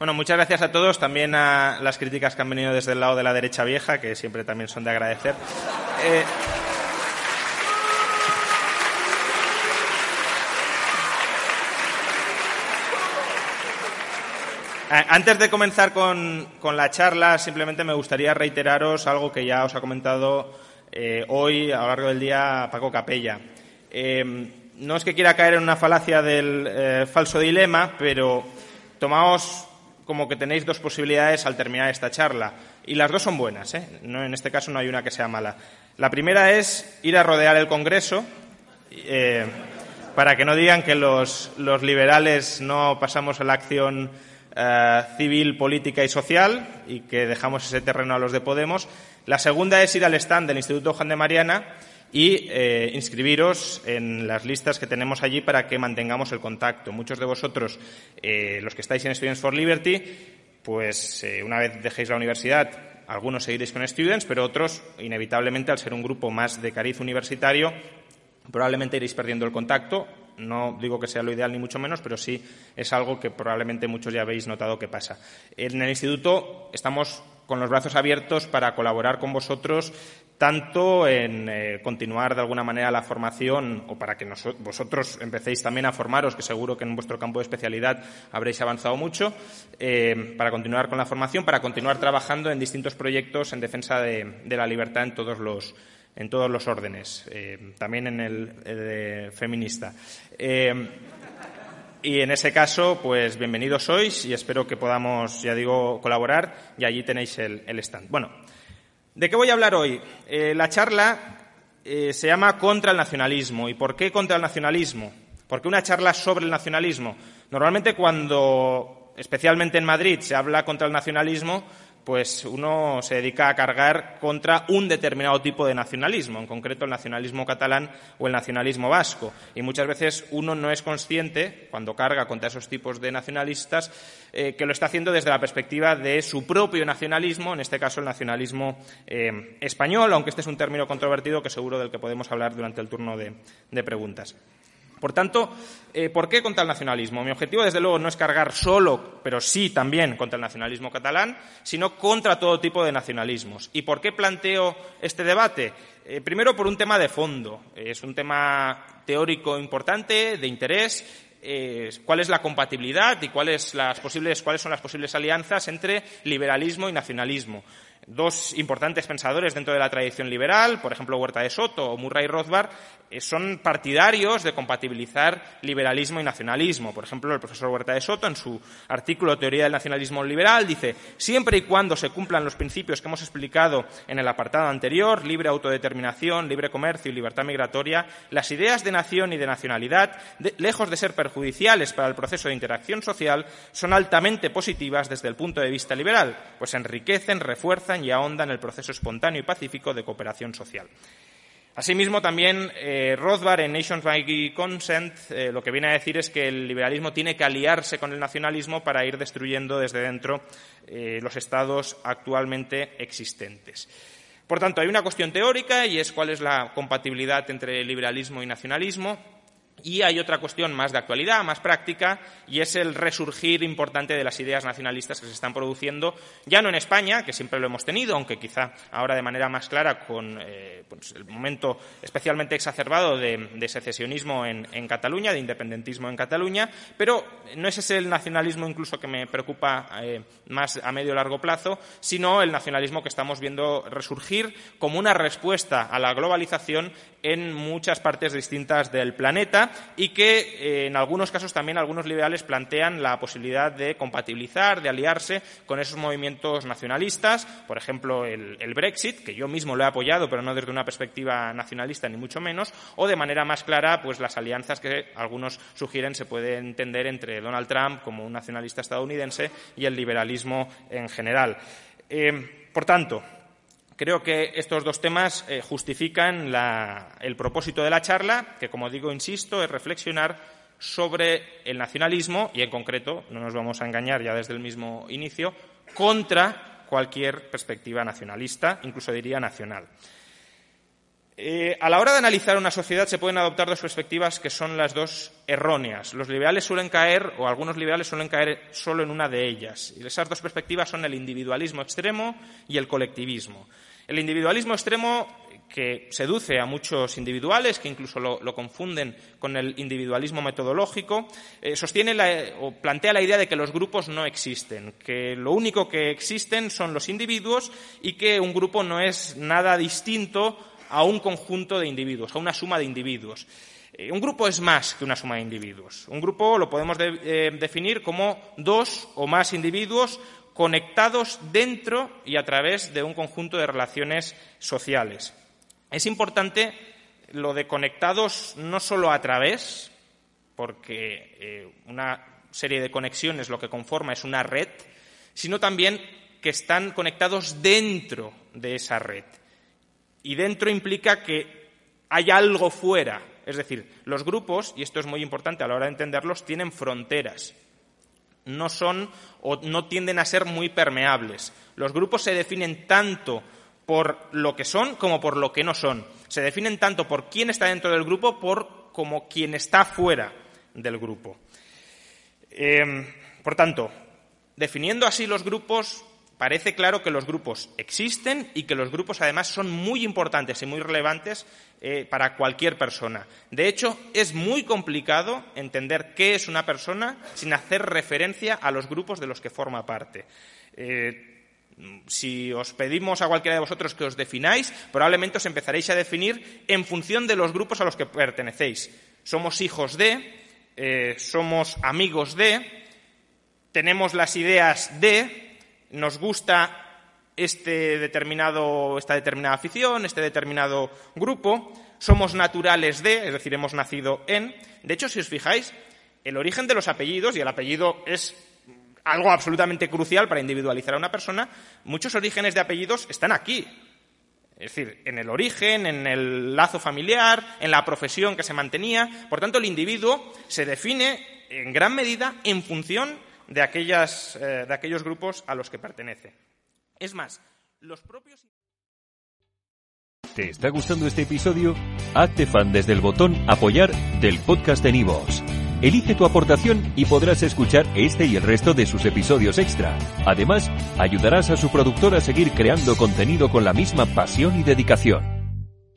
Bueno, muchas gracias a todos, también a las críticas que han venido desde el lado de la derecha vieja, que siempre también son de agradecer. Eh, Antes de comenzar con, la charla, simplemente me gustaría reiteraros algo que ya os ha comentado eh, hoy a lo largo del día Paco Capella. Eh, no es que quiera caer en una falacia del falso dilema, pero tomaos como que tenéis dos posibilidades al terminar esta charla. Y las dos son buenas, no, en este caso no hay una que sea mala. La primera es ir a rodear el Congreso para que no digan que los, los liberales no pasamos a la acción eh, civil, política y social y que dejamos ese terreno a los de Podemos. La segunda es ir al stand del Instituto Juan de Mariana y eh, inscribiros en las listas que tenemos allí para que mantengamos el contacto. Muchos de vosotros, eh, los que estáis en Students for Liberty, pues una vez dejéis la universidad, algunos seguiréis con Students, pero otros, inevitablemente, al ser un grupo más de cariz universitario, probablemente iréis perdiendo el contacto no digo que sea lo ideal ni mucho menos, pero sí es algo que probablemente muchos ya habéis notado que pasa. En el Instituto estamos con los brazos abiertos para colaborar con vosotros tanto en eh, continuar de alguna manera la formación o para que vosotros empecéis también a formaros, que seguro que en vuestro campo de especialidad habréis avanzado mucho, eh, para continuar con la formación, para continuar trabajando en distintos proyectos en defensa de la libertad en todos los, en todos los órdenes, eh, también en el, feminista. Eh, y en ese caso, pues bienvenidos sois y espero que podamos, ya digo, colaborar y allí tenéis el, stand. Bueno, ¿de qué voy a hablar hoy? Eh, la charla se llama Contra el nacionalismo. ¿Y por qué contra el nacionalismo? ¿Por qué una charla sobre el nacionalismo? Normalmente cuando, especialmente en Madrid, se habla contra el nacionalismo, pues uno se dedica a cargar contra un determinado tipo de nacionalismo, en concreto el nacionalismo catalán o el nacionalismo vasco. Y muchas veces uno no es consciente, cuando carga contra esos tipos de nacionalistas, eh, que lo está haciendo desde la perspectiva de su propio nacionalismo, en este caso el nacionalismo eh, español, aunque este es un término controvertido que seguro del que podemos hablar durante el turno de preguntas. Por tanto, eh, ¿por qué contra el nacionalismo? Mi objetivo, desde luego, no es cargar solo, pero sí también contra el nacionalismo catalán, sino contra todo tipo de nacionalismos. ¿Y por qué planteo este debate? Eh, primero, por un tema de fondo. Es un tema teórico importante, de interés, cuál es la compatibilidad y cuáles, las cuáles son las posibles alianzas entre liberalismo y nacionalismo. Dos importantes pensadores dentro de la tradición liberal, por ejemplo Huerta de Soto o Murray Rothbard, eh, son partidarios de compatibilizar liberalismo y nacionalismo. Por ejemplo, el profesor Huerta de Soto, en su artículo Teoría del Nacionalismo Liberal, dice, siempre y cuando se cumplan los principios que hemos explicado en el apartado anterior, libre autodeterminación, libre comercio y libertad migratoria, las ideas de nación y de nacionalidad, lejos de ser perjudiciales para el proceso de interacción social, son altamente positivas desde el punto de vista liberal, pues enriquecen, refuerzan y ahondan el proceso espontáneo y pacífico de cooperación social. Asimismo, también eh, Rothbard en Nations by Consent eh, lo que viene a decir es que el liberalismo tiene que aliarse con el nacionalismo para ir destruyendo desde dentro eh, los estados actualmente existentes. Por tanto, hay una cuestión teórica y es cuál es la compatibilidad entre liberalismo y nacionalismo. Y hay otra cuestión más de actualidad, más práctica, y es el resurgir importante de las ideas nacionalistas que se están produciendo, ya no en España, que siempre lo hemos tenido, aunque quizá ahora de manera más clara con eh, pues, el momento especialmente exacerbado de, secesionismo en, Cataluña, de independentismo en Cataluña, pero no es ese el nacionalismo incluso que me preocupa eh, más a medio o largo plazo, sino el nacionalismo que estamos viendo resurgir como una respuesta a la globalización en muchas partes distintas del planeta y que eh, en algunos casos también algunos liberales plantean la posibilidad de compatibilizar, de aliarse con esos movimientos nacionalistas, por ejemplo el, Brexit, que yo mismo lo he apoyado, pero no desde una perspectiva nacionalista ni mucho menos, o de manera más clara, pues las alianzas que algunos sugieren se pueden entender entre Donald Trump como un nacionalista estadounidense y el liberalismo en general. Eh, por tanto, Creo que estos dos temas eh, justifican el propósito de la charla, que, como digo, insisto, es reflexionar sobre el nacionalismo y, en concreto, no nos vamos a engañar ya desde el mismo inicio, contra cualquier perspectiva nacionalista, incluso diría nacional. Eh, a la hora de analizar una sociedad se pueden adoptar dos perspectivas que son las dos erróneas. Los liberales suelen caer, o algunos liberales suelen caer solo en una de ellas. Y esas dos perspectivas son el individualismo extremo y el colectivismo. El individualismo extremo que seduce a muchos individuales, que incluso lo, confunden con el individualismo metodológico, eh, sostiene o plantea la idea de que los grupos no existen, que lo único que existen son los individuos y que un grupo no es nada distinto a un conjunto de individuos, a una suma de individuos. Eh, un grupo es más que una suma de individuos. Un grupo lo podemos eh, definir como dos o más individuos conectados dentro y a través de un conjunto de relaciones sociales. Es importante lo de conectados no solo a través, porque eh, una serie de conexiones lo que conforma es una red, sino también que están conectados dentro de esa red. Y dentro implica que hay algo fuera. Es decir, los grupos, y esto es muy importante a la hora de entenderlos, tienen fronteras. No son o no tienden a ser muy permeables. Los grupos se definen tanto por lo que son como por lo que no son. Se definen tanto por quién está dentro del grupo por como quien está fuera del grupo. Eh, por tanto, definiendo así los grupos, parece claro que los grupos existen y que los grupos además son muy importantes y muy relevantes eh, para cualquier persona. De hecho, es muy complicado entender qué es una persona sin hacer referencia a los grupos de los que forma parte. Eh, si os pedimos a cualquiera de vosotros que os defináis, probablemente os empezaréis a definir en función de los grupos a los que pertenecéis. Somos hijos de, eh, somos amigos de, tenemos las ideas de, nos gusta este determinado, esta determinada afición, este determinado grupo, somos naturales de, es decir, hemos nacido en. De hecho, si os fijáis, el origen de los apellidos, y el apellido es algo absolutamente crucial para individualizar a una persona, muchos orígenes de apellidos están aquí. Es decir, en el origen, en el lazo familiar, en la profesión que se mantenía. Por tanto, el individuo se define en gran medida en función de, aquellas, eh, de aquellos grupos a los que pertenece. Es más, los propios. ¿Te está gustando este episodio? Hazte fan desde el botón Apoyar del podcast de Nivos. Elige tu aportación y podrás escuchar este y el resto de sus episodios extra. Además, ayudarás a su productor a seguir creando contenido con la misma pasión y dedicación.